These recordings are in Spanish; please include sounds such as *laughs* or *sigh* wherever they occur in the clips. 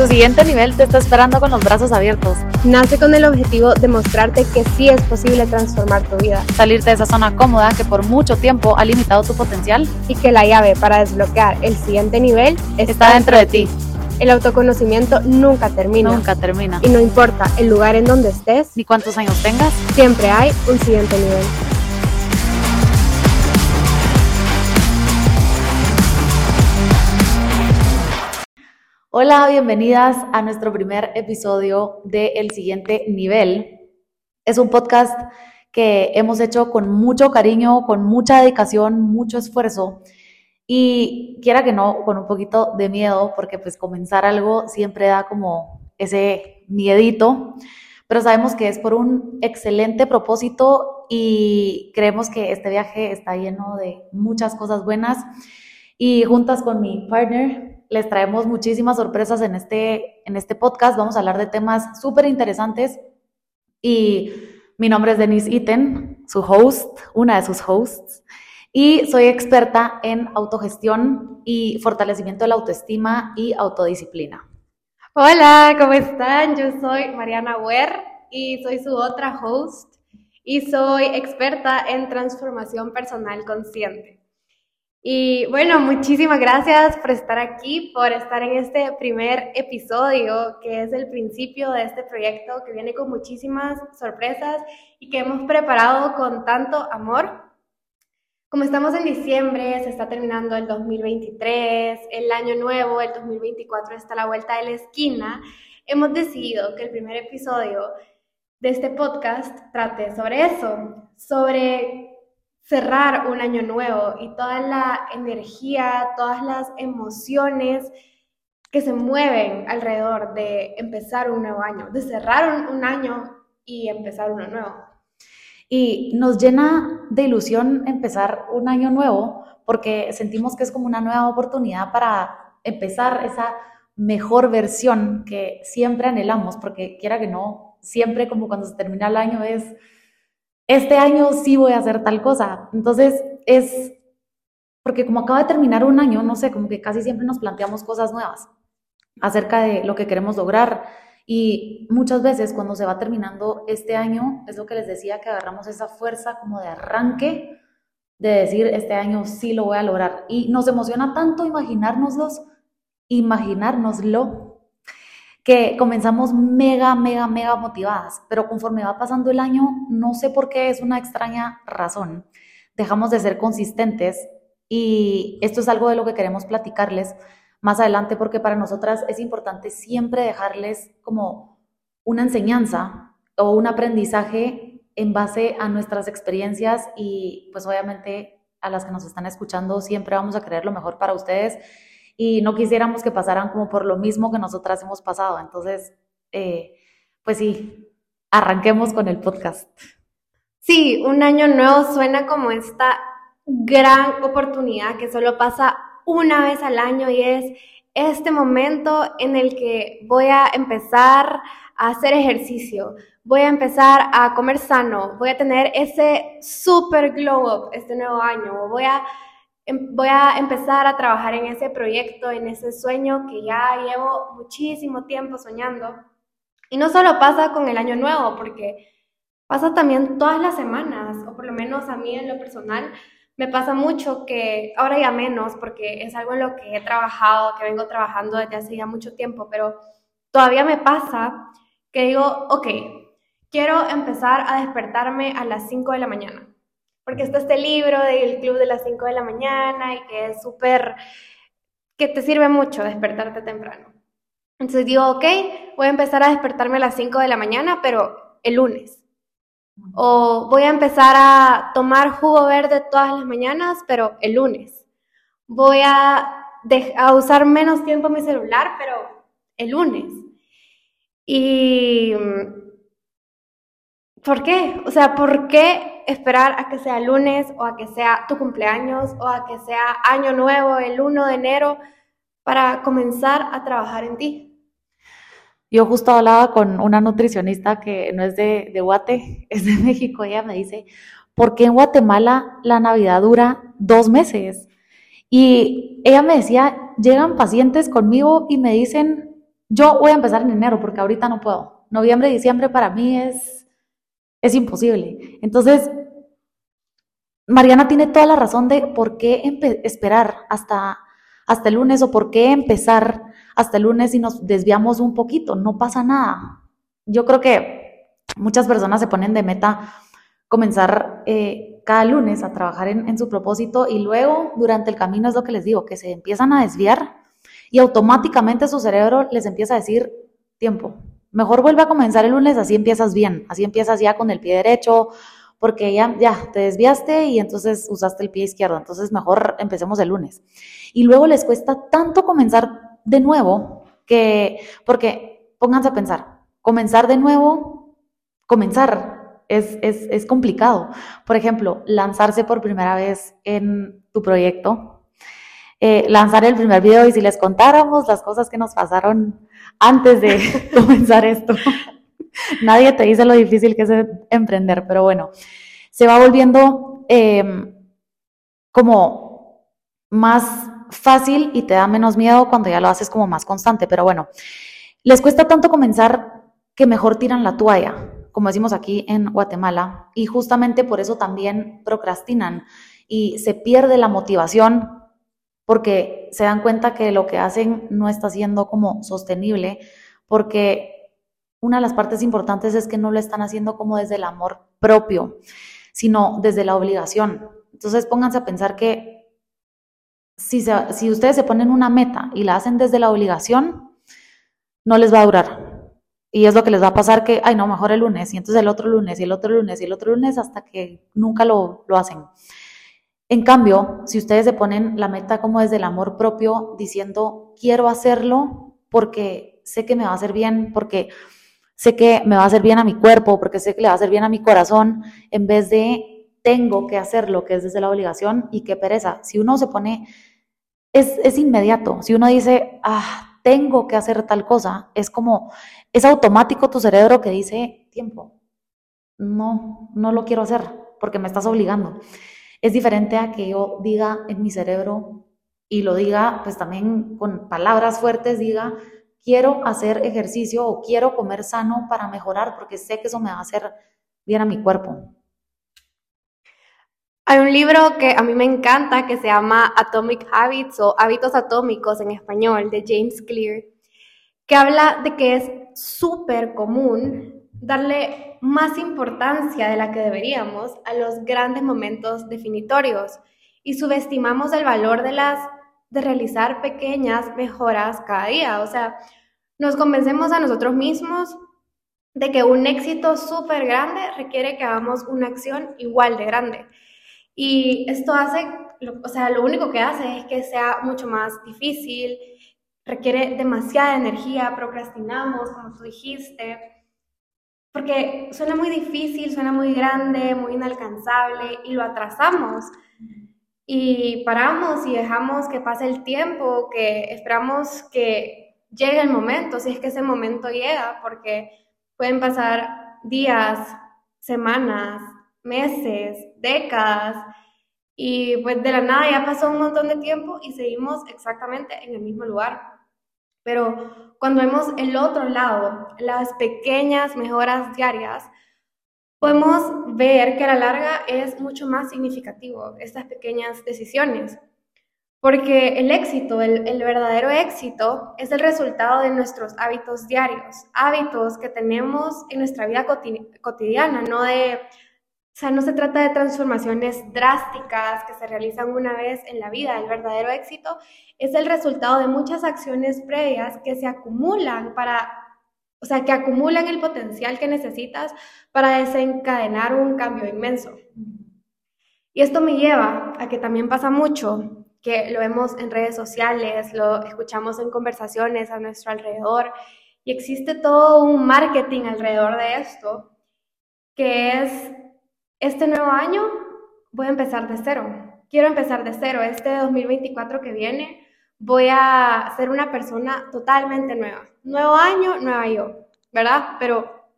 Tu siguiente nivel te está esperando con los brazos abiertos. Nace con el objetivo de mostrarte que sí es posible transformar tu vida. Salirte de esa zona cómoda que por mucho tiempo ha limitado tu potencial. Y que la llave para desbloquear el siguiente nivel está, dentro de ti. El autoconocimiento nunca termina. Nunca termina. Y no importa el lugar en donde estés, ni cuántos años tengas, siempre hay un siguiente nivel. Hola, bienvenidas a nuestro primer episodio de El siguiente nivel. Es un podcast que hemos hecho con mucho cariño, con mucha dedicación, mucho esfuerzo. Y quiera que no, con un poquito de miedo, porque pues comenzar algo siempre da como ese miedito, pero sabemos que es por un excelente propósito y creemos que este viaje está lleno de muchas cosas buenas. Y juntas con mi partner les traemos muchísimas sorpresas en este, en este podcast. Vamos a hablar de temas súper interesantes. Y mi nombre es Denise Iten, su host, una de sus hosts. Y soy experta en autogestión y fortalecimiento de la autoestima y autodisciplina. Hola, ¿cómo están? Yo soy Mariana Wer y soy su otra host y soy experta en transformación personal consciente. Y bueno, muchísimas gracias por estar aquí, por estar en este primer episodio, que es el principio de este proyecto que viene con muchísimas sorpresas y que hemos preparado con tanto amor. Como estamos en diciembre, se está terminando el 2023, el año nuevo, el 2024 está a la vuelta de la esquina, hemos decidido que el primer episodio de este podcast trate sobre eso, sobre cerrar un año nuevo y toda la energía, todas las emociones que se mueven alrededor de empezar un nuevo año, de cerrar un, año y empezar uno nuevo. Y nos llena de ilusión empezar un año nuevo porque sentimos que es como una nueva oportunidad para empezar esa mejor versión que siempre anhelamos, porque quiera que no, siempre como cuando se termina el año es este año sí voy a hacer tal cosa. Entonces es, porque como acaba de terminar un año, no sé, como que casi siempre nos planteamos cosas nuevas acerca de lo que queremos lograr. Y muchas veces cuando se va terminando este año, es lo que les decía, que agarramos esa fuerza como de arranque de decir, este año sí lo voy a lograr. Y nos emociona tanto imaginárnoslos, imaginárnoslo, que comenzamos mega, mega, mega motivadas, pero conforme va pasando el año, no sé por qué es una extraña razón, dejamos de ser consistentes y esto es algo de lo que queremos platicarles más adelante porque para nosotras es importante siempre dejarles como una enseñanza o un aprendizaje en base a nuestras experiencias y pues obviamente a las que nos están escuchando siempre vamos a querer lo mejor para ustedes y no quisiéramos que pasaran como por lo mismo que nosotras hemos pasado. Entonces, eh, pues sí, arranquemos con el podcast. Sí, un año nuevo suena como esta gran oportunidad que solo pasa una vez al año y es este momento en el que voy a empezar a hacer ejercicio, voy a empezar a comer sano, voy a tener ese super glow up este nuevo año, voy a voy a empezar a trabajar en ese proyecto, en ese sueño que ya llevo muchísimo tiempo soñando. Y no solo pasa con el año nuevo, porque pasa también todas las semanas, o por lo menos a mí en lo personal, me pasa mucho que ahora ya menos, porque es algo en lo que he trabajado, que vengo trabajando desde hace ya mucho tiempo, pero todavía me pasa que digo, ok, quiero empezar a despertarme a las 5 de la mañana porque está este libro del club de las 5 de la mañana y que es súper, que te sirve mucho despertarte temprano. Entonces digo, ok, voy a empezar a despertarme a las 5 de la mañana, pero el lunes. O voy a empezar a tomar jugo verde todas las mañanas, pero el lunes. Voy a, a usar menos tiempo mi celular, pero el lunes. Y ¿Por qué? O sea, ¿por qué esperar a que sea lunes o a que sea tu cumpleaños o a que sea año nuevo, el 1 de enero, para comenzar a trabajar en ti? Yo justo hablaba con una nutricionista que no es de, de Guate, *laughs* es de México. Ella me dice, ¿por qué en Guatemala la Navidad dura dos meses? Y ella me decía, llegan pacientes conmigo y me dicen, yo voy a empezar en enero porque ahorita no puedo. Noviembre, diciembre para mí es, es imposible. Entonces, Mariana tiene toda la razón de por qué esperar hasta, hasta el lunes o por qué empezar hasta el lunes y nos desviamos un poquito. No pasa nada. Yo creo que muchas personas se ponen de meta comenzar eh, cada lunes a trabajar en, en, su propósito y luego durante el camino es lo que les digo, que se empiezan a desviar y automáticamente su cerebro les empieza a decir tiempo. Mejor vuelve a comenzar el lunes, así empiezas bien, así empiezas ya con el pie derecho, porque ya, ya te desviaste y entonces usaste el pie izquierdo, entonces mejor empecemos el lunes. Y luego les cuesta tanto comenzar de nuevo que, porque pónganse a pensar, comenzar de nuevo, comenzar es, es, es complicado. Por ejemplo, lanzarse por primera vez en tu proyecto, eh, lanzar el primer video y si les contáramos las cosas que nos pasaron antes de *laughs* comenzar esto. Nadie te dice lo difícil que es emprender, pero bueno, se va volviendo em, como más fácil y te da menos miedo cuando ya lo haces como más constante. Pero bueno, les cuesta tanto comenzar que mejor tiran la toalla, como decimos aquí en Guatemala, y justamente por eso también procrastinan y se pierde la motivación porque se dan cuenta que lo que hacen no está siendo como sostenible, porque una de las partes importantes es que no lo están haciendo como desde el amor propio, sino desde la obligación. Entonces pónganse a pensar que si, si ustedes se ponen una meta y la hacen desde la obligación, no les va a durar. Y es lo que les va a pasar que, ay, no, mejor el lunes, y entonces el otro lunes, y el otro lunes, y el otro lunes, hasta que nunca lo, lo hacen. En cambio, si ustedes se ponen la meta como desde el amor propio, diciendo, quiero hacerlo porque sé que me va a hacer bien, porque sé que me va a hacer bien a mi cuerpo, porque sé que le va a hacer bien a mi corazón, en vez de tengo que hacer lo que es desde la obligación y qué pereza. Si uno se pone, es, es inmediato. Si uno dice, ah, tengo que hacer tal cosa, es como, es automático tu cerebro que dice, tiempo, no, no lo quiero hacer porque me estás obligando. Es diferente a que yo diga en mi cerebro y lo diga, pues también con palabras fuertes, diga, quiero hacer ejercicio o quiero comer sano para mejorar porque sé que eso me va a hacer bien a mi cuerpo. Hay un libro que a mí me encanta que se llama Atomic Habits o Hábitos Atómicos en español de James Clear, que habla de que es súper común darle más importancia de la que deberíamos a los grandes momentos definitorios y subestimamos el valor de las de realizar pequeñas mejoras cada día. O sea, nos convencemos a nosotros mismos de que un éxito súper grande requiere que hagamos una acción igual de grande. Y esto hace, o sea, lo único que hace es que sea mucho más difícil, requiere demasiada energía, procrastinamos, como tú dijiste, porque suena muy difícil, suena muy grande, muy inalcanzable y lo atrasamos y paramos y dejamos que pase el tiempo, que esperamos que llegue el momento, si es que ese momento llega, porque pueden pasar días, semanas, meses, décadas, y pues de la nada ya pasó un montón de tiempo y seguimos exactamente en el mismo lugar. Pero cuando vemos el otro lado, las pequeñas mejoras diarias, podemos ver que a la larga es mucho más significativo estas pequeñas decisiones, porque el éxito, el, verdadero éxito, es el resultado de nuestros hábitos diarios, hábitos que tenemos en nuestra vida cotidiana, no de... Sea, no se trata de transformaciones drásticas que se realizan una vez en la vida. El verdadero éxito es el resultado de muchas acciones previas que se acumulan para o sea, que acumulan el potencial que necesitas para desencadenar un cambio inmenso. Y esto me lleva a que también pasa mucho, que lo vemos en redes sociales, lo escuchamos en conversaciones a nuestro alrededor, y existe todo un marketing alrededor de esto, que es, este nuevo año voy a empezar de cero, quiero empezar de cero, este 2024 que viene voy a ser una persona totalmente nueva. Nuevo año, nueva yo, ¿verdad? Pero,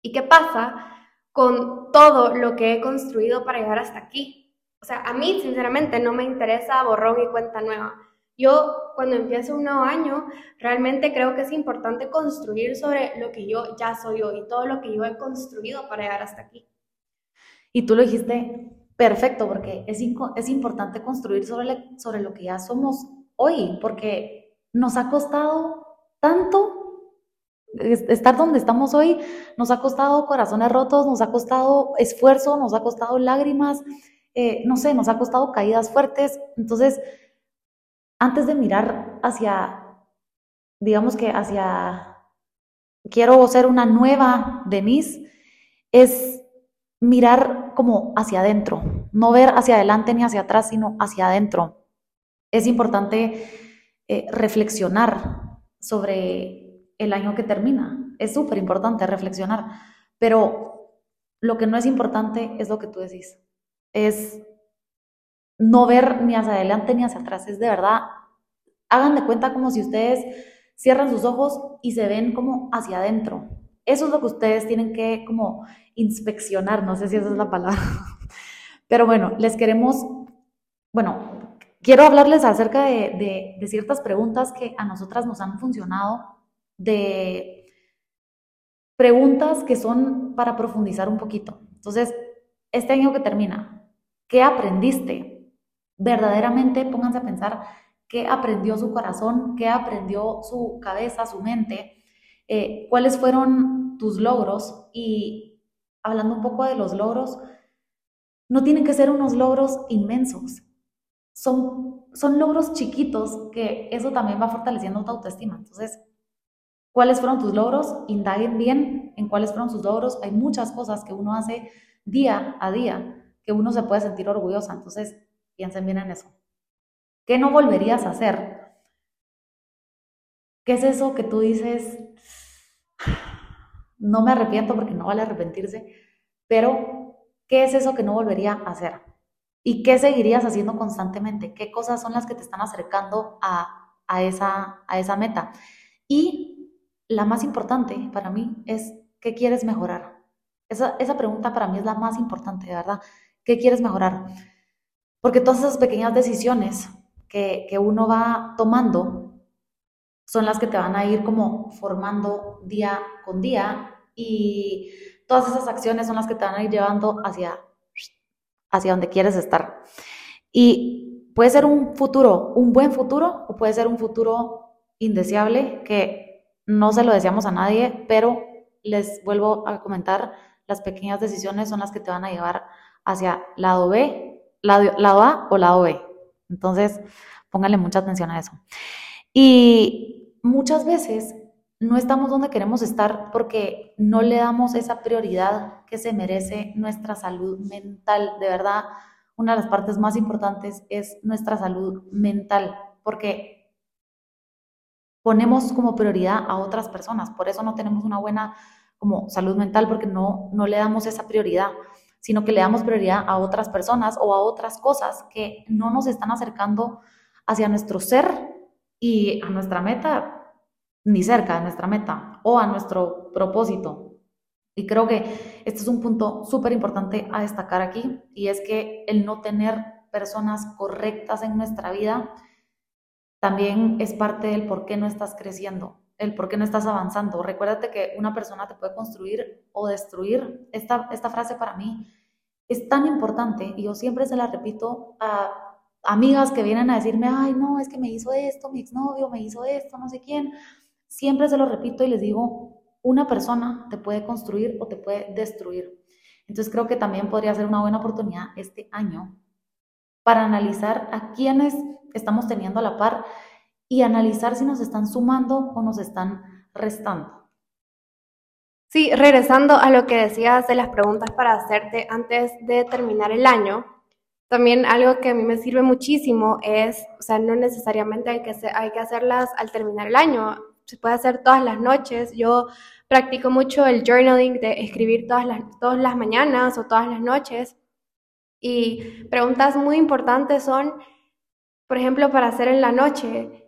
¿y qué pasa con todo lo que he construido para llegar hasta aquí? O sea, a mí, sinceramente, no me interesa borrón y cuenta nueva. Yo cuando empiezo un nuevo año, realmente creo que es importante construir sobre lo que yo ya soy hoy y todo lo que yo he construido para llegar hasta aquí. Y tú lo dijiste perfecto, porque es, es importante construir sobre, sobre lo que ya somos hoy, porque nos ha costado tanto estar donde estamos hoy, nos ha costado corazones rotos, nos ha costado esfuerzo, nos ha costado lágrimas, eh, no sé, nos ha costado caídas fuertes. Entonces, antes de mirar hacia, digamos que hacia, quiero ser una nueva Denise, es mirar como hacia adentro, no ver hacia adelante ni hacia atrás, sino hacia adentro. Es importante eh, reflexionar sobre el año que termina. Es súper importante reflexionar, pero lo que no es importante es lo que tú decís. Es no ver ni hacia adelante ni hacia atrás. Es de verdad, hagan de cuenta como si ustedes cierran sus ojos y se ven como hacia adentro. Eso es lo que ustedes tienen que como inspeccionar, no sé si esa es la palabra. *laughs* Pero bueno, les queremos, bueno, quiero hablarles acerca de, de ciertas preguntas que a nosotras nos han funcionado, de preguntas que son para profundizar un poquito. Entonces, este año que termina, ¿qué aprendiste? verdaderamente pónganse a pensar qué aprendió su corazón, qué aprendió su cabeza, su mente, eh, cuáles fueron tus logros y hablando un poco de los logros, no tienen que ser unos logros inmensos, son, son logros chiquitos que eso también va fortaleciendo tu autoestima. Entonces, ¿cuáles fueron tus logros? Indaguen bien en cuáles fueron sus logros. Hay muchas cosas que uno hace día a día que uno se puede sentir orgullosa. Entonces, Piensen bien en eso. ¿Qué no volverías a hacer? ¿Qué es eso que tú dices? No me arrepiento porque no vale arrepentirse, pero ¿qué es eso que no volvería a hacer? ¿Y qué seguirías haciendo constantemente? ¿Qué cosas son las que te están acercando a, esa, a esa meta? Y la más importante para mí es, ¿qué quieres mejorar? Esa, esa pregunta para mí es la más importante, de verdad. ¿Qué quieres mejorar? Porque todas esas pequeñas decisiones que, uno va tomando son las que te van a ir como formando día con día y todas esas acciones son las que te van a ir llevando hacia, hacia donde quieres estar. Y puede ser un futuro, un buen futuro, o puede ser un futuro indeseable que no se lo deseamos a nadie, pero les vuelvo a comentar, las pequeñas decisiones son las que te van a llevar hacia lado B lado, A o lado B. Entonces, pónganle mucha atención a eso. Y muchas veces no estamos donde queremos estar porque no le damos esa prioridad que se merece nuestra salud mental. De verdad, una de las partes más importantes es nuestra salud mental, porque ponemos como prioridad a otras personas. Por eso no tenemos una buena como salud mental porque no, no le damos esa prioridad sino que le damos prioridad a otras personas o a otras cosas que no nos están acercando hacia nuestro ser y a nuestra meta, ni cerca de nuestra meta o a nuestro propósito. Y creo que este es un punto súper importante a destacar aquí y es que el no tener personas correctas en nuestra vida también es parte del por qué no estás creciendo, el por qué no estás avanzando. Recuérdate que una persona te puede construir o destruir. Esta, esta frase para mí es tan importante y yo siempre se la repito a amigas que vienen a decirme, ay, no, es que me hizo esto, mi exnovio me hizo esto, no sé quién. Siempre se lo repito y les digo, una persona te puede construir o te puede destruir. Entonces creo que también podría ser una buena oportunidad este año para analizar a quiénes estamos teniendo a la par y analizar si nos están sumando o nos están restando. Sí, regresando a lo que decías de las preguntas para hacerte antes de terminar el año, también algo que a mí me sirve muchísimo es, o sea, no necesariamente hay que, hay que hacerlas al terminar el año, se puede hacer todas las noches. Yo practico mucho el journaling de escribir todas las, todas las mañanas o todas las noches. Y preguntas muy importantes son, por ejemplo, para hacer en la noche,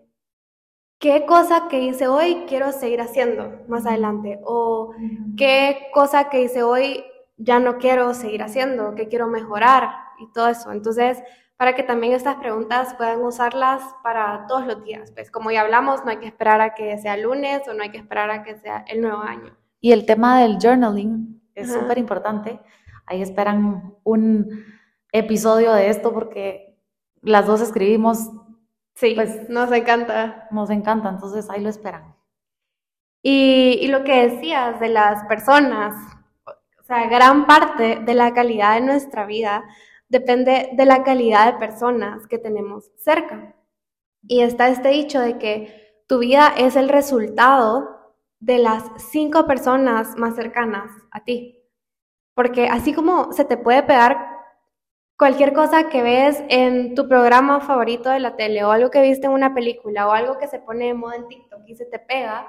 qué cosa que hice hoy quiero seguir haciendo más adelante o qué cosa que hice hoy ya no quiero seguir haciendo, qué quiero mejorar y todo eso. Entonces, para que también estas preguntas puedan usarlas para todos los días. Pues como ya hablamos, no hay que esperar a que sea lunes o no hay que esperar a que sea el nuevo año. Y el tema del journaling es súper importante. Ahí esperan un episodio de esto porque las dos escribimos. Sí, pues nos encanta. Nos encanta, entonces ahí lo esperan. Y, y lo que decías de las personas, o sea, gran parte de la calidad de nuestra vida depende de la calidad de personas que tenemos cerca. Y está este dicho de que tu vida es el resultado de las cinco personas más cercanas a ti. Porque así como se te puede pegar cualquier cosa que ves en tu programa favorito de la tele o algo que viste en una película o algo que se pone de moda en TikTok y se te pega,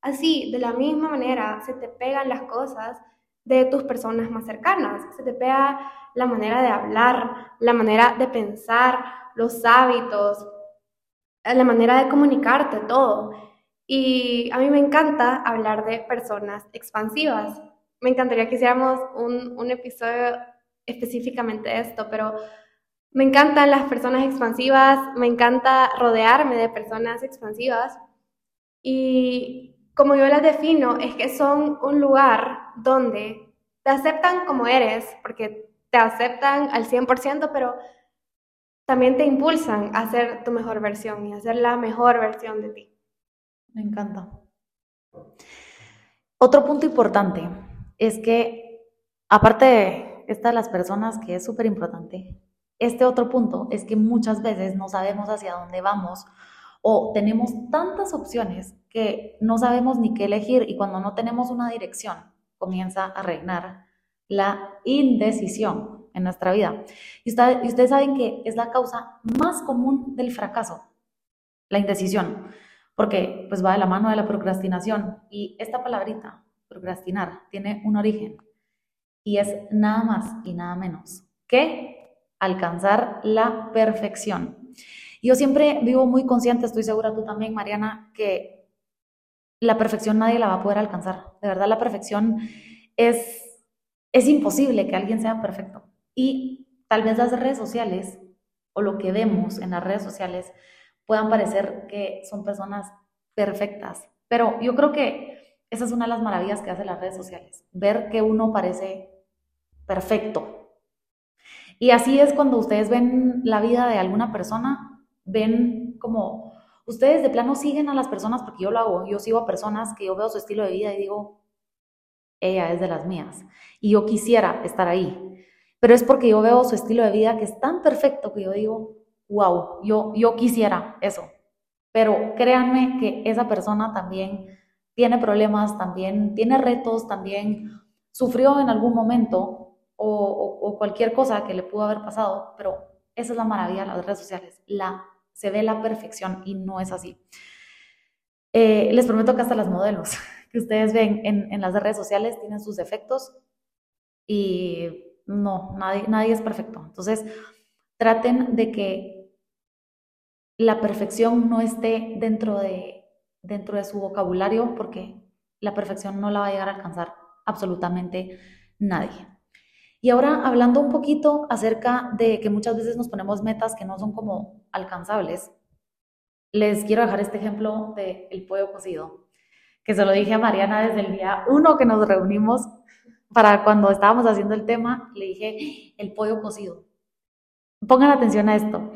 así, de la misma manera, se te pegan las cosas de tus personas más cercanas. Se te pega la manera de hablar, la manera de pensar, los hábitos, la manera de comunicarte, todo. Y a mí me encanta hablar de personas expansivas. Me encantaría que hiciéramos un, un episodio específicamente de esto, pero me encantan las personas expansivas, me encanta rodearme de personas expansivas y como yo las defino, es que son un lugar donde te aceptan como eres, porque te aceptan al 100%, pero también te impulsan a ser tu mejor versión y a ser la mejor versión de ti. Me encanta. Otro punto importante es que, aparte de esta de las personas, que es súper importante, este otro punto es que muchas veces no sabemos hacia dónde vamos o tenemos tantas opciones que no sabemos ni qué elegir y cuando no tenemos una dirección comienza a reinar la indecisión en nuestra vida. Y, ustedes saben que es la causa más común del fracaso, la indecisión, porque pues va de la mano de la procrastinación y esta palabrita, procrastinar, tiene un origen y es nada más y nada menos que alcanzar la perfección. Yo siempre vivo muy consciente, estoy segura tú también, Mariana, que la perfección nadie la va a poder alcanzar. De verdad, la perfección es, es imposible que alguien sea perfecto. Y tal vez las redes sociales o lo que vemos en las redes sociales puedan parecer que son personas perfectas. Pero yo creo que esa es una de las maravillas que hacen las redes sociales, ver que uno parece perfecto. Y así es cuando ustedes ven la vida de alguna persona, ven como, ustedes de plano siguen a las personas, porque yo lo hago, yo sigo a personas que yo veo su estilo de vida y digo, ella es de las mías. Y yo quisiera estar ahí. Pero es porque yo veo su estilo de vida que es tan perfecto que yo digo, wow, yo, yo quisiera eso. Pero créanme que esa persona también tiene problemas, también tiene retos, también sufrió en algún momento o, cualquier cosa que le pudo haber pasado, pero esa es la maravilla de las redes sociales, la se ve la perfección y no es así. Eh, les prometo que hasta las modelos *laughs* que ustedes ven en, las redes sociales tienen sus defectos y no, nadie, nadie es perfecto. Entonces, traten de que la perfección no esté dentro de, dentro de su vocabulario porque la perfección no la va a llegar a alcanzar absolutamente nadie. Y ahora hablando un poquito acerca de que muchas veces nos ponemos metas que no son como alcanzables, les quiero dejar este ejemplo del el pollo cocido, que se lo dije a Mariana desde el día uno que nos reunimos para cuando estábamos haciendo el tema, le dije el pollo cocido. Pongan atención a esto.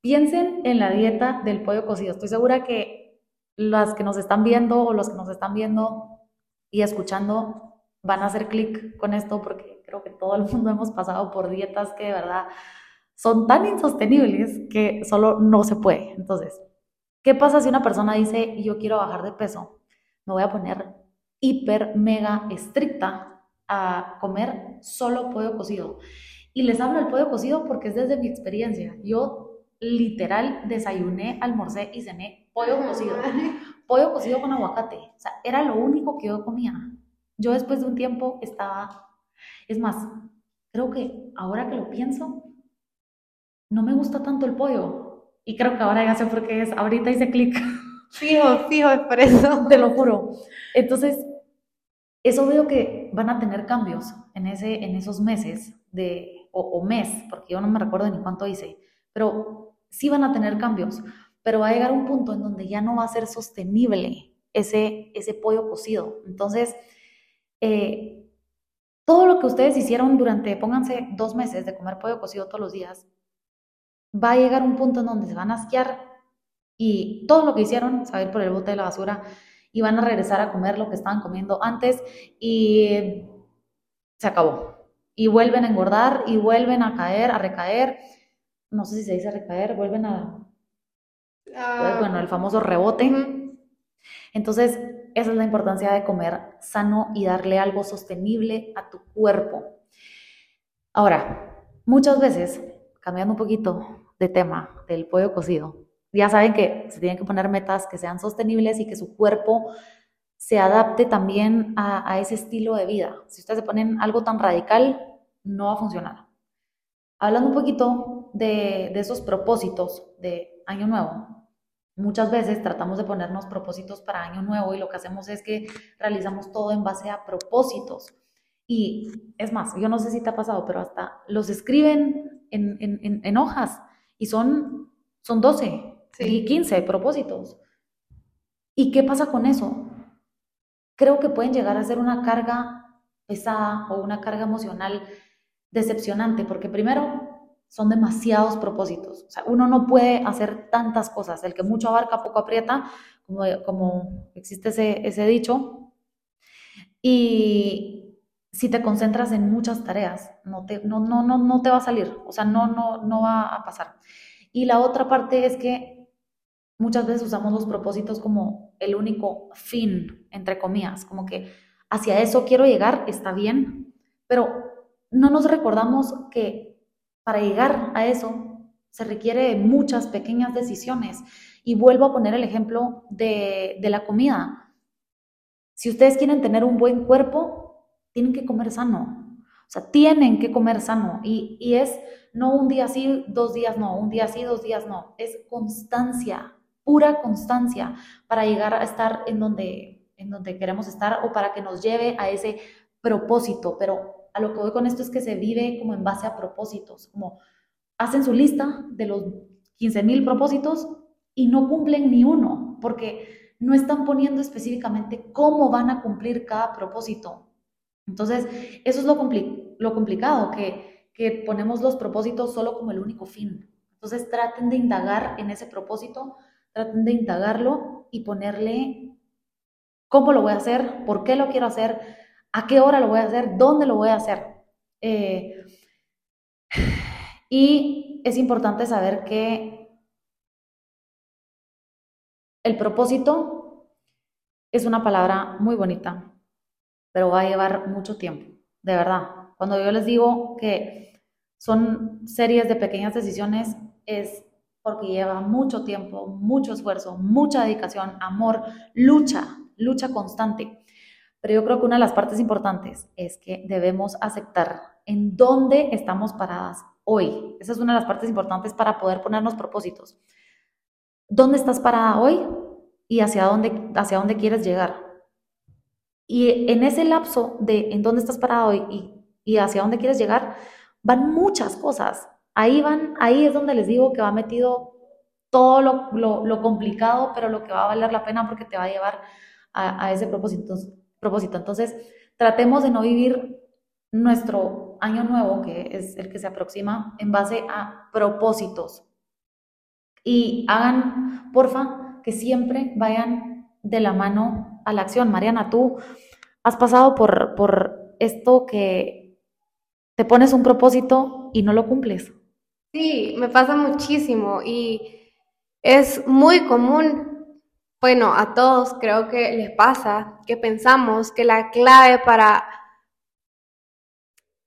Piensen en la dieta del pollo cocido. Estoy segura que las que nos están viendo o los que nos están viendo y escuchando van a hacer clic con esto porque creo que todo el mundo hemos pasado por dietas que de verdad son tan insostenibles que solo no se puede. Entonces, ¿qué pasa si una persona dice, yo quiero bajar de peso? Me voy a poner hiper, mega estricta a comer solo pollo cocido. Y les hablo del pollo cocido porque es desde mi experiencia. Yo literal desayuné, almorcé y cené pollo cocido. Pollo cocido con aguacate. O sea, era lo único que yo comía. Yo después de un tiempo estaba, es más, creo que ahora que lo pienso, no me gusta tanto el pollo. Y creo que ahora ya sé por qué es, ahorita hice clic. *laughs* Fijo, fijo, es por eso. Te lo juro. Entonces, es obvio que van a tener cambios en, ese, en esos meses de, o, mes, porque yo no me recuerdo ni cuánto hice, pero sí van a tener cambios, pero va a llegar un punto en donde ya no va a ser sostenible ese, ese pollo cocido. Entonces, eh, todo lo que ustedes hicieron durante, pónganse dos meses de comer pollo cocido todos los días, va a llegar un punto en donde se van a asquear y todo lo que hicieron se va a ir por el bote de la basura y van a regresar a comer lo que estaban comiendo antes y se acabó. Y vuelven a engordar y vuelven a caer, a recaer. No sé si se dice recaer, vuelven a... Ah. bueno, el famoso rebote. Entonces, esa es la importancia de comer sano y darle algo sostenible a tu cuerpo. Ahora, muchas veces, cambiando un poquito de tema del pollo cocido, ya saben que se tienen que poner metas que sean sostenibles y que su cuerpo se adapte también a, ese estilo de vida. Si ustedes se ponen algo tan radical, no va a funcionar. Hablando un poquito de, de esos propósitos de año nuevo, muchas veces tratamos de ponernos propósitos para año nuevo y lo que hacemos es que realizamos todo en base a propósitos. Y es más, yo no sé si te ha pasado, pero hasta los escriben en, en, en hojas y son, son 12, y 15 propósitos. ¿Y qué pasa con eso? Creo que pueden llegar a ser una carga pesada o una carga emocional decepcionante, porque primero son demasiados propósitos. O sea, uno no puede hacer tantas cosas. El que mucho abarca, poco aprieta, como, como existe ese, ese dicho. Y si te concentras en muchas tareas, no te, no, no, no, no te va a salir. O sea, no, no, no va a pasar. Y la otra parte es que muchas veces usamos los propósitos como el único fin, entre comillas, como que hacia eso quiero llegar, está bien, pero no nos recordamos que para llegar a eso se requiere muchas pequeñas decisiones. Y vuelvo a poner el ejemplo de, la comida. Si ustedes quieren tener un buen cuerpo, tienen que comer sano. O sea, tienen que comer sano. Y, es no un día sí, dos días no, un día sí, dos días no. Es constancia pura constancia para llegar a estar en donde queremos estar o para que nos lleve a ese propósito. Pero a lo que voy con esto es que se vive como en base a propósitos, como hacen su lista de los 15 mil propósitos y no cumplen ni uno, porque no están poniendo específicamente cómo van a cumplir cada propósito. Entonces, eso es lo, lo complicado, que, que ponemos los propósitos solo como el único fin. Entonces, traten de indagar en ese propósito traten de indagarlo y ponerle cómo lo voy a hacer, por qué lo quiero hacer, a qué hora lo voy a hacer, dónde lo voy a hacer. Eh, y es importante saber que el propósito es una palabra muy bonita, pero va a llevar mucho tiempo, de verdad. Cuando yo les digo que son series de pequeñas decisiones, es porque lleva mucho tiempo, mucho esfuerzo, mucha dedicación, amor, lucha, lucha constante. Pero yo creo que una de las partes importantes es que debemos aceptar en dónde estamos paradas hoy. Esa es una de las partes importantes para poder ponernos propósitos. ¿Dónde estás parada hoy y hacia dónde, hacia dónde quieres llegar? Y en ese lapso de en dónde estás parada hoy y, y hacia dónde quieres llegar, van muchas cosas. Ahí van, ahí es donde les digo que va metido todo lo, complicado, pero lo que va a valer la pena porque te va a llevar a, ese propósito. Propósito. Entonces, tratemos de no vivir nuestro año nuevo, que es el que se aproxima, en base a propósitos. Y hagan, porfa, que siempre vayan de la mano a la acción. Mariana, tú has pasado por, por esto que te pones un propósito y no lo cumples. Sí, me pasa muchísimo y es muy común, bueno, a todos creo que les pasa que pensamos que la clave para,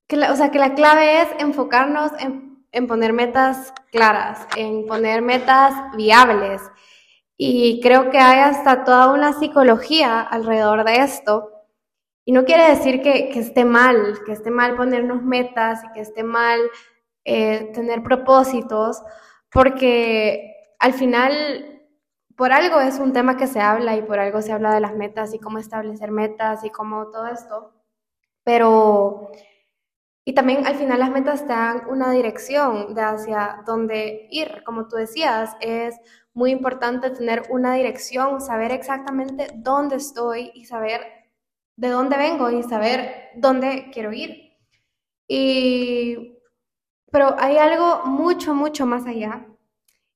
que o sea, que la clave es enfocarnos en, poner metas claras, en poner metas viables. Y creo que hay hasta toda una psicología alrededor de esto. Y no quiere decir que, que esté mal, que esté mal ponernos metas y que esté mal eh, tener propósitos, porque al final, por algo es un tema que se habla y por algo se habla de las metas y cómo establecer metas y cómo todo esto, pero Y también al final las metas te dan una dirección de hacia dónde ir. Como tú decías, es muy importante tener una dirección, saber exactamente dónde estoy y saber de dónde vengo y saber dónde quiero ir. Y, pero hay algo mucho, mucho más allá.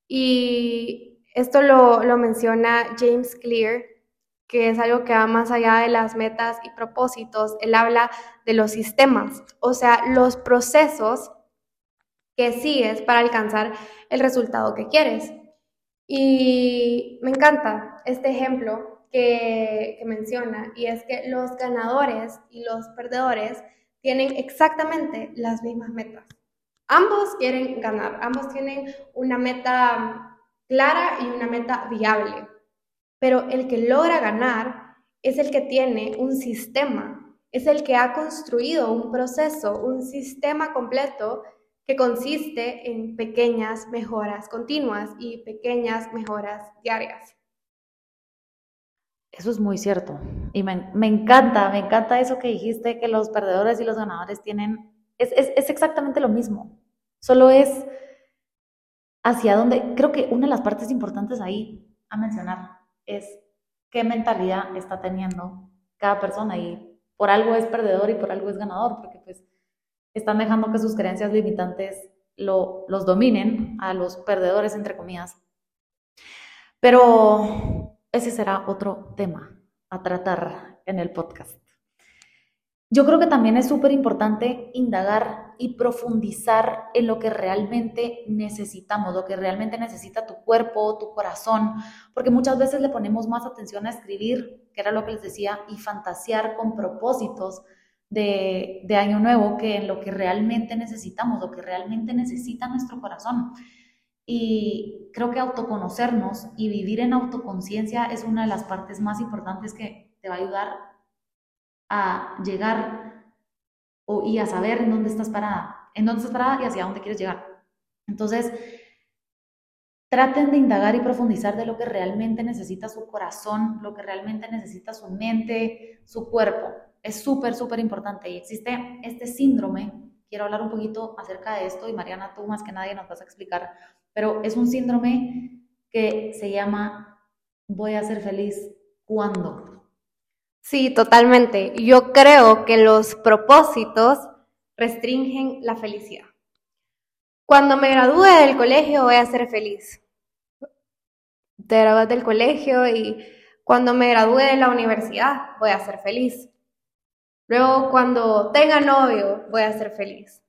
Y esto lo, lo menciona James Clear, que es algo que va más allá de las metas y propósitos. Él habla de los sistemas, o sea, los procesos que sigues para alcanzar el resultado que quieres. Y me encanta este ejemplo que, que menciona, y es que los ganadores y los perdedores tienen exactamente las mismas metas. Ambos quieren ganar, ambos tienen una meta clara y una meta viable. Pero el que logra ganar es el que tiene un sistema, es el que ha construido un proceso, un sistema completo que consiste en pequeñas mejoras continuas y pequeñas mejoras diarias. Eso es muy cierto. Y me, encanta, me encanta eso que dijiste, que los perdedores y los ganadores tienen, es, es exactamente lo mismo. Solo es hacia dónde, creo que una de las partes importantes ahí a mencionar es qué mentalidad está teniendo cada persona y por algo es perdedor y por algo es ganador, porque pues están dejando que sus creencias limitantes lo, los dominen a los perdedores, entre comillas. Pero ese será otro tema a tratar en el podcast. Yo creo que también es súper importante indagar y profundizar en lo que realmente necesitamos, lo que realmente necesita tu cuerpo, tu corazón, porque muchas veces le ponemos más atención a escribir, que era lo que les decía, y fantasear con propósitos de, año nuevo que en lo que realmente necesitamos, lo que realmente necesita nuestro corazón. Y creo que autoconocernos y vivir en autoconciencia es una de las partes más importantes que te va a ayudar a llegar o, y a saber en dónde estás parada, en dónde estás parada y hacia dónde quieres llegar. Entonces, traten de indagar y profundizar de lo que realmente necesita su corazón, lo que realmente necesita su mente, su cuerpo. Es súper, súper importante y existe este síndrome. Quiero hablar un poquito acerca de esto y Mariana, tú más que nadie nos vas a explicar, pero es un síndrome que se llama voy a ser feliz cuando. Sí, totalmente. Yo creo que los propósitos restringen la felicidad. Cuando me gradúe del colegio voy a ser feliz. Te gradúas del colegio y cuando me gradúe de la universidad voy a ser feliz. Luego cuando tenga novio voy a ser feliz.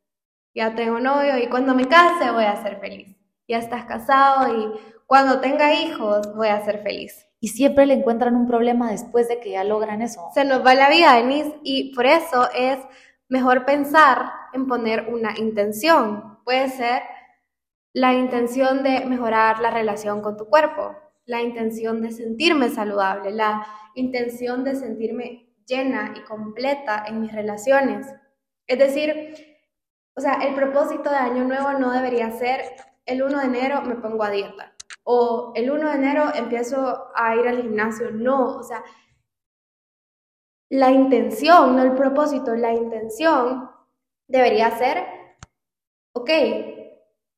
Ya tengo novio y cuando me case voy a ser feliz. Ya estás casado y cuando tenga hijos voy a ser feliz y siempre le encuentran un problema después de que ya logran eso. Se nos va la vida, Denise, y por eso es mejor pensar en poner una intención. Puede ser la intención de mejorar la relación con tu cuerpo, la intención de sentirme saludable, la intención de sentirme llena y completa en mis relaciones. Es decir, o sea, el propósito de Año Nuevo no debería ser el 1 de enero me pongo a dieta o el 1 de enero empiezo a ir al gimnasio. No, o sea, la intención, no el propósito, la intención debería ser, ok,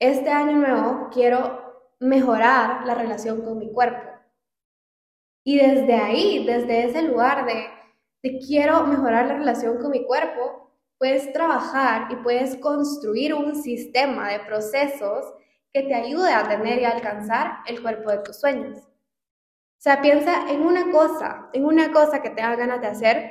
este año nuevo quiero mejorar la relación con mi cuerpo. Y desde ahí, desde ese lugar de, de quiero mejorar la relación con mi cuerpo, puedes trabajar y puedes construir un sistema de procesos que te ayude a tener y alcanzar el cuerpo de tus sueños. O sea, piensa en una cosa, en una cosa que te haga ganas de hacer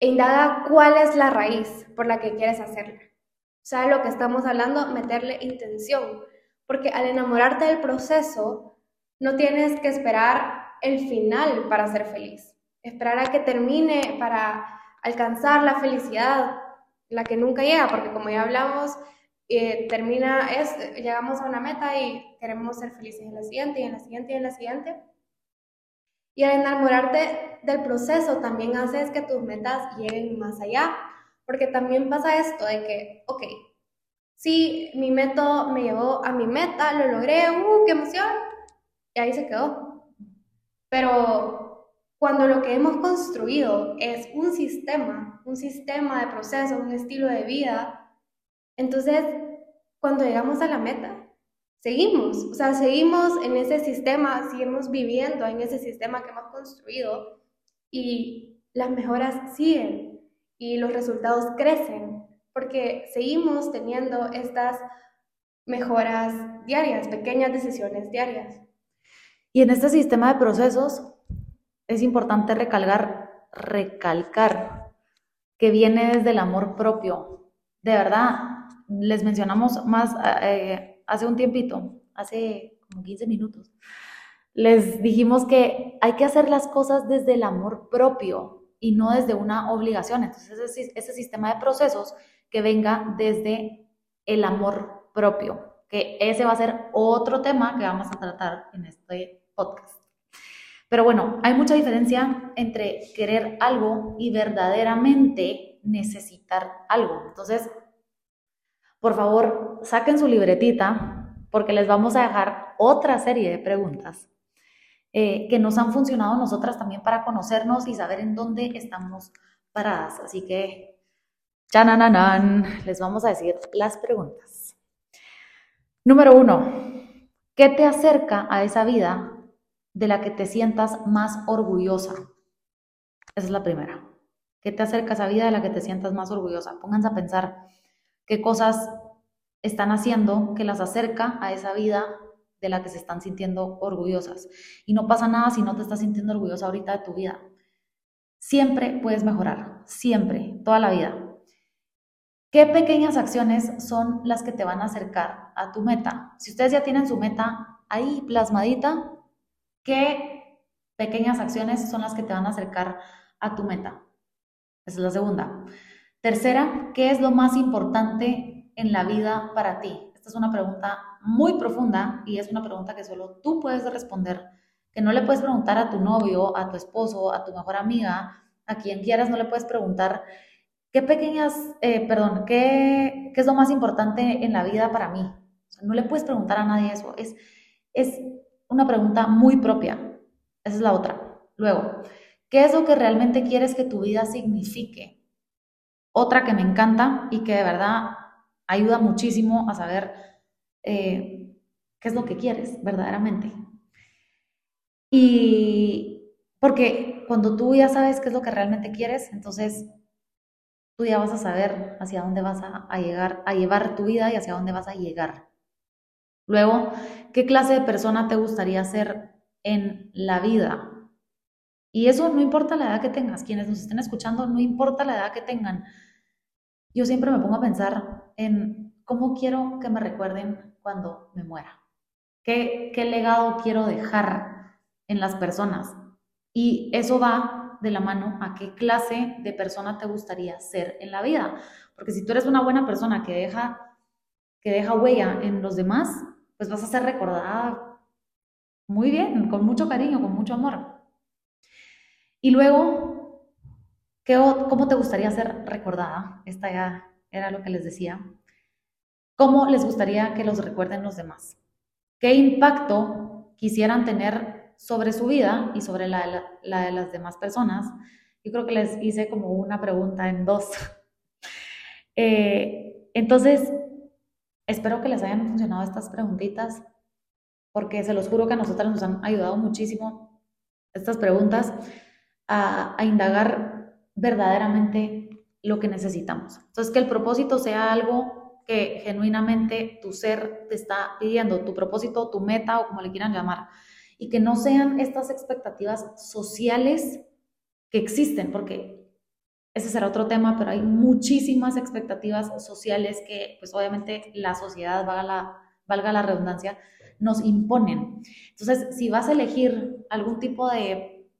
e indaga cuál es la raíz por la que quieres hacerla. O sea, lo que estamos hablando, meterle intención. Porque al enamorarte del proceso, no tienes que esperar el final para ser feliz. Esperar a que termine para alcanzar la felicidad, la que nunca llega, porque como ya hablamos, eh, termina, es, llegamos a una meta y queremos ser felices en la siguiente y en la siguiente y en la siguiente. Y al enamorarte del proceso también haces que tus metas lleguen más allá, porque también pasa esto de que, ok, si mi método me llevó a mi meta, lo logré, ¡uh, qué emoción! Y ahí se quedó. Pero cuando lo que hemos construido es un sistema, un sistema de proceso, un estilo de vida, entonces cuando llegamos a la meta, seguimos, o sea, seguimos en ese sistema, seguimos viviendo en ese sistema que hemos construido y las mejoras siguen y los resultados crecen porque seguimos teniendo estas mejoras diarias, pequeñas decisiones diarias. Y en este sistema de procesos es importante recalcar, recalcar que viene desde el amor propio. De verdad, les mencionamos más eh, hace un tiempito, hace como 15 minutos, les dijimos que hay que hacer las cosas desde el amor propio y no desde una obligación. Entonces, ese, ese sistema de procesos que venga desde el amor propio, que ese va a ser otro tema que vamos a tratar en este podcast. Pero bueno, hay mucha diferencia entre querer algo y verdaderamente necesitar algo. Entonces, por favor, saquen su libretita porque les vamos a dejar otra serie de preguntas eh, que nos han funcionado nosotras también para conocernos y saber en dónde estamos paradas. Así que, chanananan, les vamos a decir las preguntas. Número uno, ¿qué te acerca a esa vida de la que te sientas más orgullosa? Esa es la primera. ¿Qué te acerca a esa vida de la que te sientas más orgullosa? Pónganse a pensar qué cosas están haciendo que las acerca a esa vida de la que se están sintiendo orgullosas. Y no pasa nada si no te estás sintiendo orgullosa ahorita de tu vida. Siempre puedes mejorar, siempre, toda la vida. ¿Qué pequeñas acciones son las que te van a acercar a tu meta? Si ustedes ya tienen su meta ahí plasmadita, ¿qué pequeñas acciones son las que te van a acercar a tu meta? Esa es la segunda. Tercera, ¿qué es lo más importante en la vida para ti? Esta es una pregunta muy profunda y es una pregunta que solo tú puedes responder, que no le puedes preguntar a tu novio, a tu esposo, a tu mejor amiga, a quien quieras, no le puedes preguntar qué pequeñas, eh, perdón, qué, qué, es lo más importante en la vida para mí. no le puedes preguntar a nadie eso, es, es una pregunta muy propia. Esa es la otra. Luego, ¿qué es lo que realmente quieres que tu vida signifique? Otra que me encanta y que de verdad ayuda muchísimo a saber eh, qué es lo que quieres verdaderamente. Y porque cuando tú ya sabes qué es lo que realmente quieres, entonces tú ya vas a saber hacia dónde vas a, llegar, a llevar tu vida y hacia dónde vas a llegar. Luego, ¿qué clase de persona te gustaría ser en la vida? Y eso no importa la edad que tengas, quienes nos estén escuchando, no importa la edad que tengan, yo siempre me pongo a pensar en cómo quiero que me recuerden cuando me muera. ¿Qué, qué legado quiero dejar en las personas? Y eso va de la mano a qué clase de persona te gustaría ser en la vida. Porque si tú eres una buena persona que deja, que deja huella en los demás, pues vas a ser recordada muy bien, con mucho cariño, con mucho amor. Y luego ¿Cómo te gustaría ser recordada? Esta ya era lo que les decía. ¿Cómo les gustaría que los recuerden los demás? ¿Qué impacto quisieran tener sobre su vida y sobre la, de las demás personas? Yo creo que les hice como una pregunta en dos. *laughs* Eh, entonces, espero que les hayan funcionado estas preguntitas, porque se los juro que a nosotras nos han ayudado muchísimo estas preguntas a, a indagar verdaderamente lo que necesitamos. Entonces, que el propósito sea algo que genuinamente tu ser te está pidiendo, tu propósito, tu meta o como le quieran llamar, y que no sean estas expectativas sociales que existen, porque ese será otro tema, pero hay muchísimas expectativas sociales que, pues obviamente, la sociedad, valga la, valga la redundancia, nos imponen. Entonces, si vas a elegir algún tipo de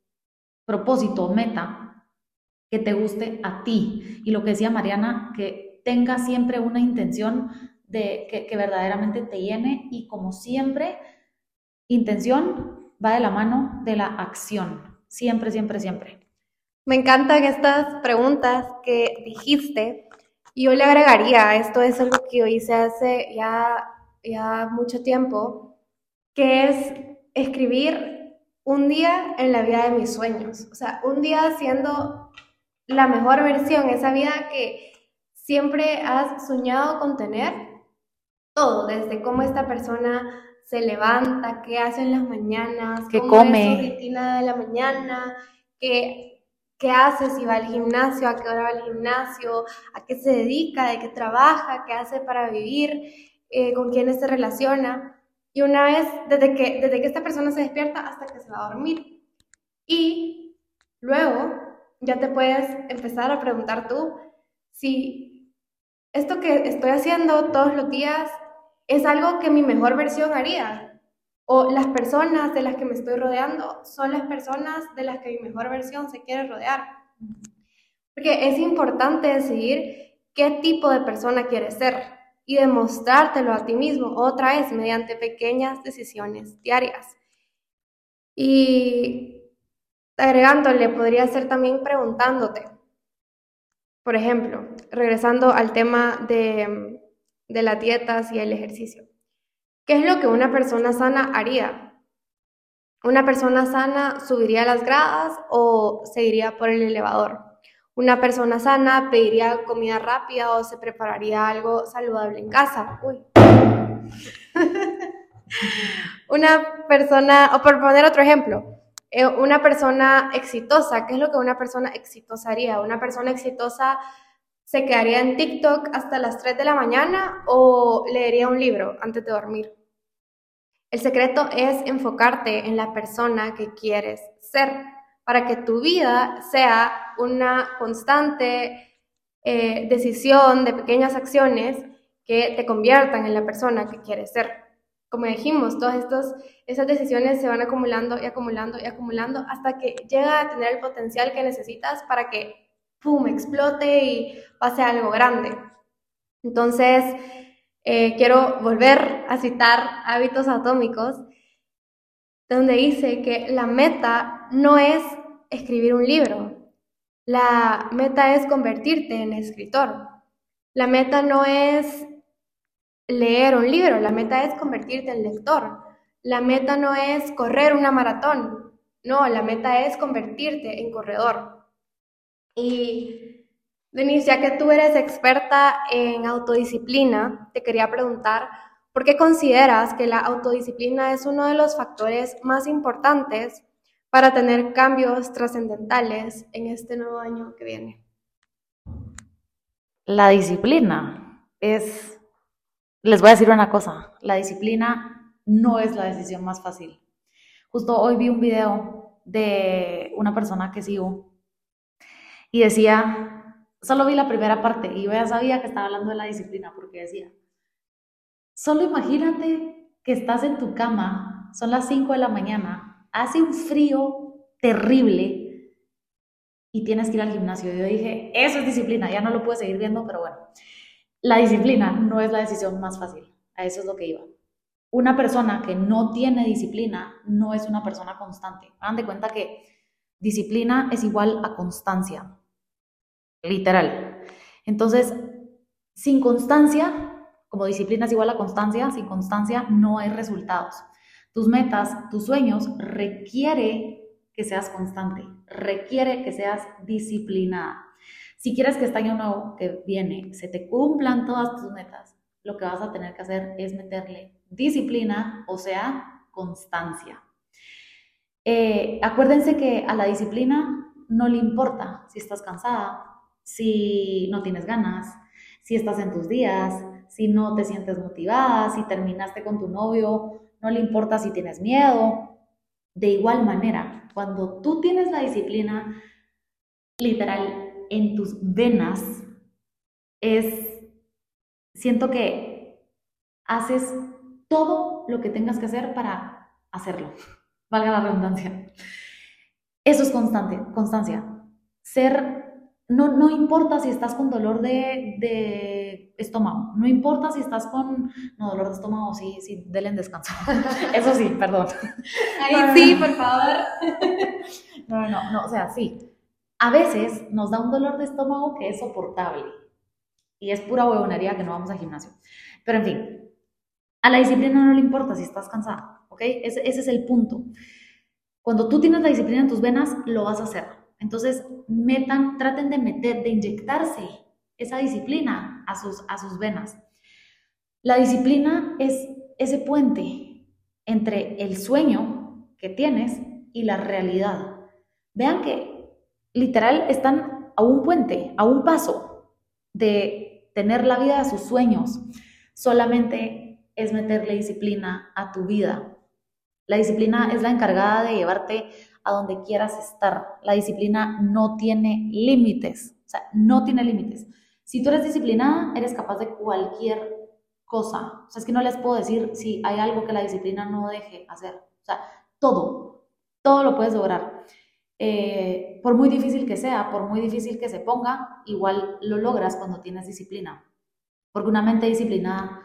propósito, meta, que te guste a ti. Y lo que decía Mariana, que tenga siempre una intención de que, verdaderamente te llene y como siempre, intención va de la mano de la acción. Siempre, siempre, siempre. Me encantan estas preguntas que dijiste. Y yo le agregaría, esto es algo que yo hice hace ya, ya mucho tiempo, que es escribir un día en la vida de mis sueños, o sea, un día siendo la mejor versión, esa vida que siempre has soñado con tener, todo, desde cómo esta persona se levanta, qué hace en las mañanas, qué cómo come, es su rutina de la mañana, qué, qué hace, si va al gimnasio, a qué hora va al gimnasio, a qué se dedica, de qué trabaja, qué hace para vivir, eh, con quiénes se relaciona. Y una vez, desde que, desde que esta persona se despierta hasta que se va a dormir. Y luego ya te puedes empezar a preguntar tú si esto que estoy haciendo todos los días es algo que mi mejor versión haría. O las personas de las que me estoy rodeando son las personas de las que mi mejor versión se quiere rodear. Porque es importante decidir qué tipo de persona quieres ser y demostrártelo a ti mismo otra vez mediante pequeñas decisiones diarias. Y agregándole, podría ser también preguntándote, por ejemplo, regresando al tema de, de las dietas y el ejercicio. ¿Qué es lo que una persona sana haría? ¿Una persona sana subiría las gradas o seguiría por el elevador? Una persona sana pediría comida rápida o se prepararía algo saludable en casa. Uy. *laughs* una persona, o por poner otro ejemplo, eh, una persona exitosa, ¿qué es lo que una persona exitosa haría? Una persona exitosa se quedaría en TikTok hasta las 3 de la mañana o leería un libro antes de dormir. El secreto es enfocarte en la persona que quieres ser para que tu vida sea una constante eh, decisión de pequeñas acciones que te conviertan en la persona que quieres ser. Como dijimos, todas estos, esas decisiones se van acumulando y acumulando y acumulando hasta que llega a tener el potencial que necesitas para que, ¡pum!, explote y pase algo grande. Entonces, eh, quiero volver a citar hábitos atómicos donde dice que la meta no es escribir un libro, la meta es convertirte en escritor. La meta no es leer un libro, la meta es convertirte en lector. La meta no es correr una maratón, no, la meta es convertirte en corredor. Y Denise, ya que tú eres experta en autodisciplina, te quería preguntar, ¿Por qué consideras que la autodisciplina es uno de los factores más importantes para tener cambios trascendentales en este nuevo año que viene? La disciplina es, les voy a decir una cosa, la disciplina no es la decisión más fácil. Justo hoy vi un video de una persona que sigo y decía, solo vi la primera parte y yo ya sabía que estaba hablando de la disciplina porque decía, Solo imagínate que estás en tu cama, son las 5 de la mañana, hace un frío terrible y tienes que ir al gimnasio. Yo dije, eso es disciplina, ya no lo puedo seguir viendo, pero bueno, la disciplina no es la decisión más fácil, a eso es lo que iba. Una persona que no tiene disciplina no es una persona constante. Hagan de cuenta que disciplina es igual a constancia, literal. Entonces, sin constancia como disciplina es igual a constancia, sin constancia no hay resultados. Tus metas, tus sueños requiere que seas constante, requiere que seas disciplinada. Si quieres que este año nuevo que viene se te cumplan todas tus metas, lo que vas a tener que hacer es meterle disciplina, o sea, constancia. Eh, acuérdense que a la disciplina no le importa si estás cansada, si no tienes ganas, si estás en tus días, si no te sientes motivada, si terminaste con tu novio, no le importa si tienes miedo. De igual manera, cuando tú tienes la disciplina literal en tus venas, es, siento que haces todo lo que tengas que hacer para hacerlo. Valga la redundancia. Eso es constante, constancia. Ser no, no importa si estás con dolor de, estómago, no importa si estás con, no, dolor de estómago, sí, sí, denle en descanso. *laughs* Eso sí, perdón. Ahí sí, por favor. *laughs* No, no, no, o sea, sí. A veces nos da un dolor de estómago que es soportable y es pura huevonería que no vamos al gimnasio. Pero en fin, a la disciplina no le importa si estás cansada, ¿ok? Ese, ese es el punto. Cuando tú tienes la disciplina en tus venas, lo vas a hacer. Entonces, metan, traten de meter, de inyectarse esa disciplina a sus, a sus venas. La disciplina es ese puente entre el sueño que tienes y la realidad. Vean que literal están a un puente, a un paso de tener la vida de sus sueños. Solamente es meterle disciplina a tu vida. La disciplina es la encargada de llevarte a donde quieras estar. La disciplina no tiene límites, o sea, no tiene límites. Si tú eres disciplinada, eres capaz de cualquier cosa. O sea, es que no les puedo decir si hay algo que la disciplina no deje hacer. O sea, todo, todo lo puedes lograr. Eh, por muy difícil que sea, por muy difícil que se ponga, igual lo logras cuando tienes disciplina. Porque una mente disciplinada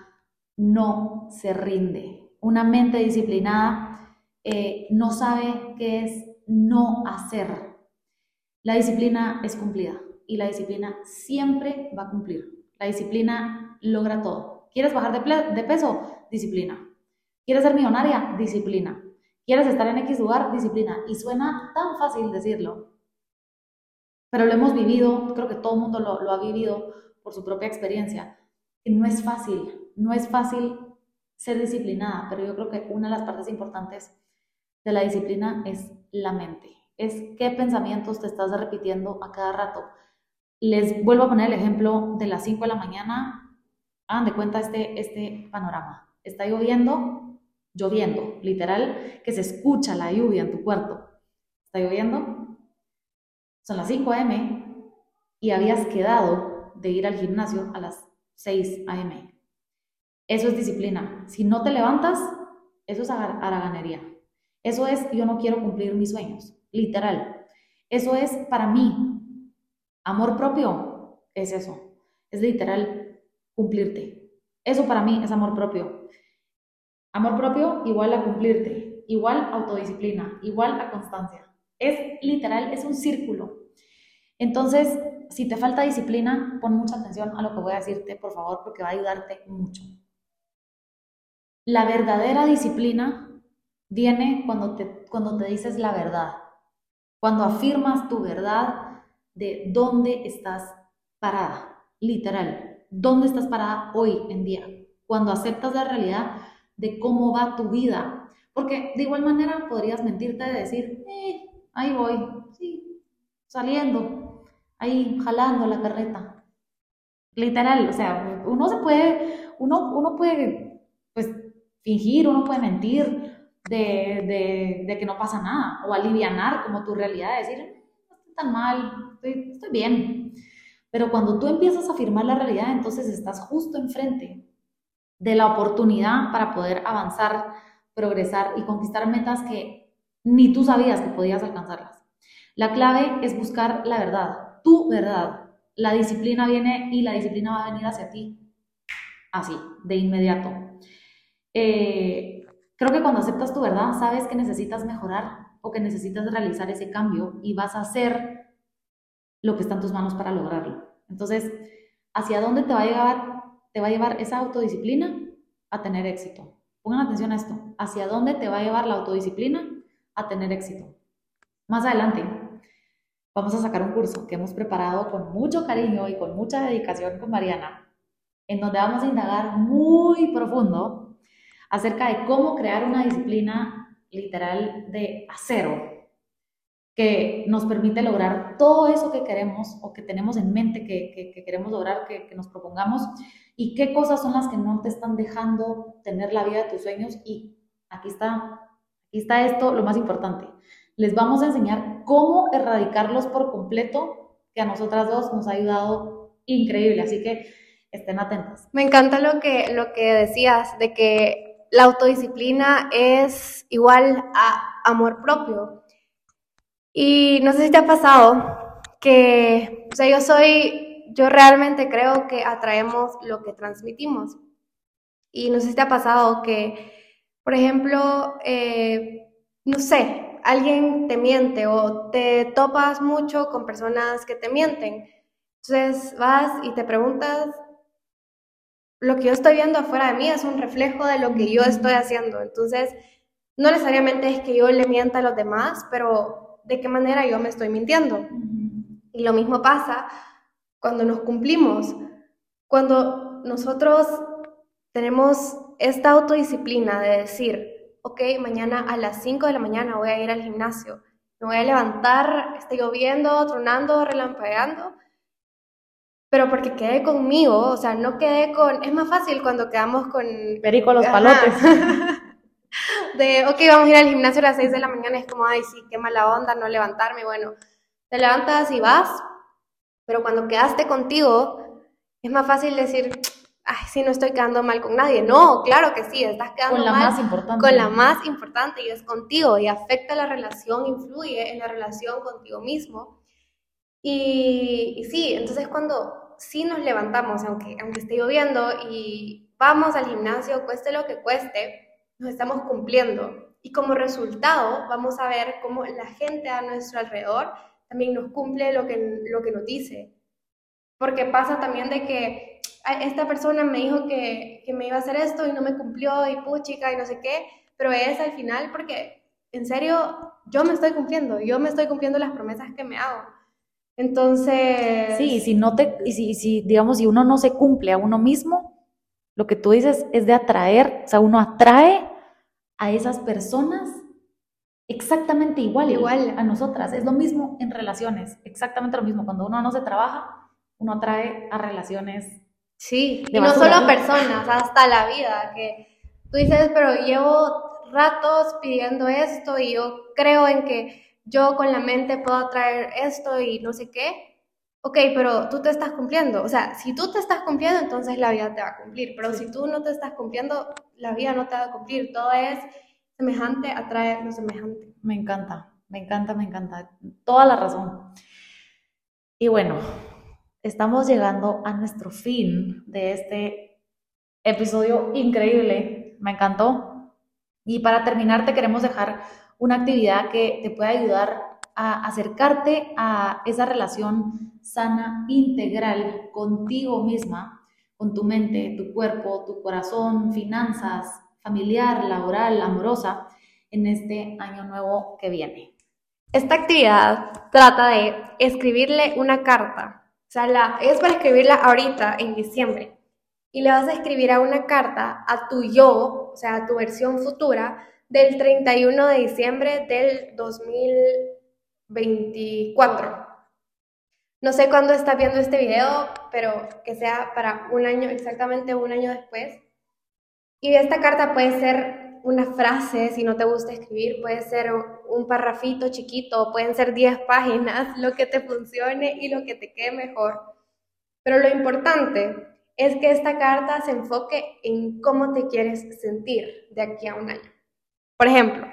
no se rinde. Una mente disciplinada eh, no sabe qué es no hacer. La disciplina es cumplida y la disciplina siempre va a cumplir. La disciplina logra todo. ¿Quieres bajar de, peso? Disciplina. ¿Quieres ser millonaria? Disciplina. ¿Quieres estar en X lugar? Disciplina. Y suena tan fácil decirlo, pero lo hemos vivido, creo que todo el mundo lo, lo ha vivido por su propia experiencia. No es fácil, no es fácil ser disciplinada, pero yo creo que una de las partes importantes de la disciplina es la mente. Es qué pensamientos te estás repitiendo a cada rato. Les vuelvo a poner el ejemplo de las 5 de la mañana. Hagan de cuenta este, este panorama. Está lloviendo, lloviendo, literal, que se escucha la lluvia en tu cuarto. Está lloviendo. Son las 5 a.m. y habías quedado de ir al gimnasio a las 6 a.m. Eso es disciplina. Si no te levantas, eso es haraganería. Eso es yo no quiero cumplir mis sueños, literal. Eso es para mí. Amor propio es eso. Es literal cumplirte. Eso para mí es amor propio. Amor propio igual a cumplirte, igual autodisciplina, igual a constancia. Es literal, es un círculo. Entonces, si te falta disciplina, pon mucha atención a lo que voy a decirte, por favor, porque va a ayudarte mucho. La verdadera disciplina viene cuando te, cuando te dices la verdad, cuando afirmas tu verdad de dónde estás parada, literal, dónde estás parada hoy en día, cuando aceptas la realidad de cómo va tu vida. Porque de igual manera podrías mentirte de decir, eh, ahí voy, sí, saliendo, ahí jalando la carreta. Literal, o sea, uno se puede, uno, uno puede, pues, fingir, uno puede mentir, de, que no pasa nada, o alivianar como tu realidad, decir, no estoy tan mal, estoy, bien. Pero cuando tú empiezas a afirmar la realidad, entonces estás justo enfrente de la oportunidad para poder avanzar, progresar y conquistar metas que ni tú sabías que podías alcanzarlas. La clave es buscar la verdad, tu verdad. La disciplina viene y la disciplina va a venir hacia ti, así, de inmediato. Eh, Creo que cuando aceptas tu verdad, sabes que necesitas mejorar o que necesitas realizar ese cambio y vas a hacer lo que está en tus manos para lograrlo. Entonces, ¿hacia dónde te va a llevar, te va a llevar esa autodisciplina? A tener éxito. Pongan atención a esto. ¿Hacia dónde te va a llevar la autodisciplina? A tener éxito. Más adelante, vamos a sacar un curso que hemos preparado con mucho cariño y con mucha dedicación con Mariana, en donde vamos a indagar muy profundo acerca de cómo crear una disciplina literal de acero que nos permite lograr todo eso que queremos o que tenemos en mente que, queremos lograr, que, que, nos propongamos y qué cosas son las que no te están dejando tener la vida de tus sueños y aquí está, aquí está esto, lo más importante. Les vamos a enseñar cómo erradicarlos por completo, que a nosotras dos nos ha ayudado increíble, así que estén atentas. Me encanta lo que, lo que decías, de que la autodisciplina es igual a amor propio. Y no sé si te ha pasado que, o sea, yo soy, yo realmente creo que atraemos lo que transmitimos. Y no sé si te ha pasado que, por ejemplo, eh, no sé, alguien te miente o te topas mucho con personas que te mienten. Entonces vas y te preguntas, lo que yo estoy viendo afuera de mí es un reflejo de lo que yo estoy haciendo. Entonces, no necesariamente es que yo le mienta a los demás, pero de qué manera yo me estoy mintiendo. Y lo mismo pasa cuando nos cumplimos, cuando nosotros tenemos esta autodisciplina de decir, ok, mañana a las 5 de la mañana voy a ir al gimnasio, me voy a levantar, esté lloviendo, tronando, relampagueando, pero porque quedé conmigo, o sea, no quedé con, es más fácil cuando quedamos con... Perico los palotes. *laughs* de, ok, vamos a ir al gimnasio a las 6 de la mañana, es como, ay, sí, qué mala onda no levantarme, bueno, te levantas y vas, pero cuando quedaste contigo, es más fácil decir, ay, sí, no estoy quedando mal con nadie. No, claro que sí, estás quedando con la mal más importante. con la más importante y es contigo y afecta la relación, influye en la relación contigo mismo. Y, y sí, entonces cuando sí nos levantamos, aunque, aunque esté lloviendo, y vamos al gimnasio, cueste lo que cueste, nos estamos cumpliendo. Y como resultado, vamos a ver cómo la gente a nuestro alrededor también nos cumple lo que, lo que nos dice. Porque pasa también de que esta persona me dijo que, que me iba a hacer esto y no me cumplió, y puchica, y no sé qué, pero es al final porque, en serio, yo me estoy cumpliendo, yo me estoy cumpliendo las promesas que me hago. Entonces... Sí, si no te, y si, si, digamos, si uno no se cumple a uno mismo, lo que tú dices es de atraer, o sea, uno atrae a esas personas exactamente igual, igual a nosotras. Es lo mismo en relaciones, exactamente lo mismo. Cuando uno no se trabaja, uno atrae a relaciones. Sí, y no solo a personas, hasta la vida, que tú dices, pero llevo ratos pidiendo esto y yo creo en que yo con la mente puedo atraer esto y no sé qué. Ok, pero tú te estás cumpliendo. O sea, si tú te estás cumpliendo, entonces la vida te va a cumplir. Pero si tú no te estás cumpliendo, la vida no te va a cumplir. Todo es semejante, atrae lo semejante. Me encanta, me encanta, me encanta. Toda la razón. Y bueno, estamos llegando a nuestro fin de este episodio increíble. Me encantó. Y para terminar, te queremos dejar una actividad que te pueda ayudar a acercarte a esa relación sana, integral contigo misma, con tu mente, tu cuerpo, tu corazón, finanzas, familiar, laboral, amorosa, en este año nuevo que viene. Esta actividad trata de escribirle una carta. O sea, es para escribirla ahorita, en diciembre. Y le vas a escribir a una carta a tu yo, o sea, a tu versión futura, del 31 de diciembre del 2024. No sé cuándo estás viendo este video, pero que sea para un año, exactamente un año después. Y esta carta puede ser una frase, si no te gusta escribir, puede ser un parrafito chiquito, pueden ser 10 páginas, *laughs* lo que te funcione y lo que te quede mejor. Pero lo importante es que esta carta se enfoque en cómo te quieres sentir de aquí a un año. Por ejemplo,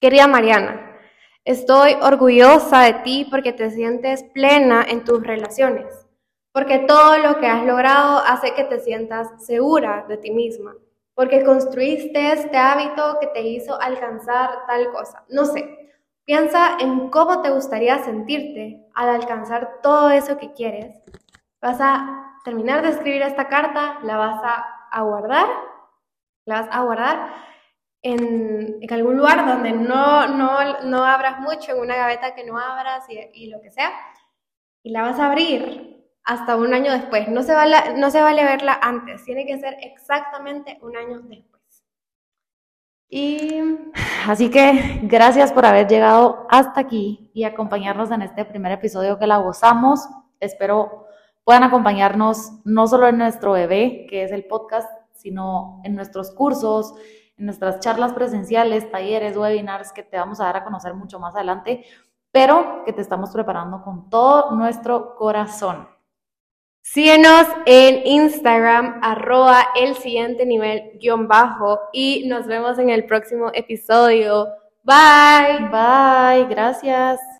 querida Mariana, estoy orgullosa de ti porque te sientes plena en tus relaciones, porque todo lo que has logrado hace que te sientas segura de ti misma, porque construiste este hábito que te hizo alcanzar tal cosa. No sé, piensa en cómo te gustaría sentirte al alcanzar todo eso que quieres. Vas a terminar de escribir esta carta, la vas a, guardar, la vas a guardar en, algún lugar donde no, no, no, abras mucho, en una gaveta que no abras y, lo que sea, y la vas a abrir hasta un año después. No se, vale, no se vale verla antes, tiene que ser exactamente un año después. Y así que gracias por haber llegado hasta aquí y acompañarnos en este primer episodio que la gozamos. Espero puedan acompañarnos no solo en nuestro bebé, que es el podcast, sino en nuestros cursos, en nuestras charlas presenciales, talleres, webinars que te vamos a dar a conocer mucho más adelante, pero que te estamos preparando con todo nuestro corazón. Síguenos en Instagram, arroba el siguiente nivel guion bajo y nos vemos en el próximo episodio. Bye. Bye, gracias.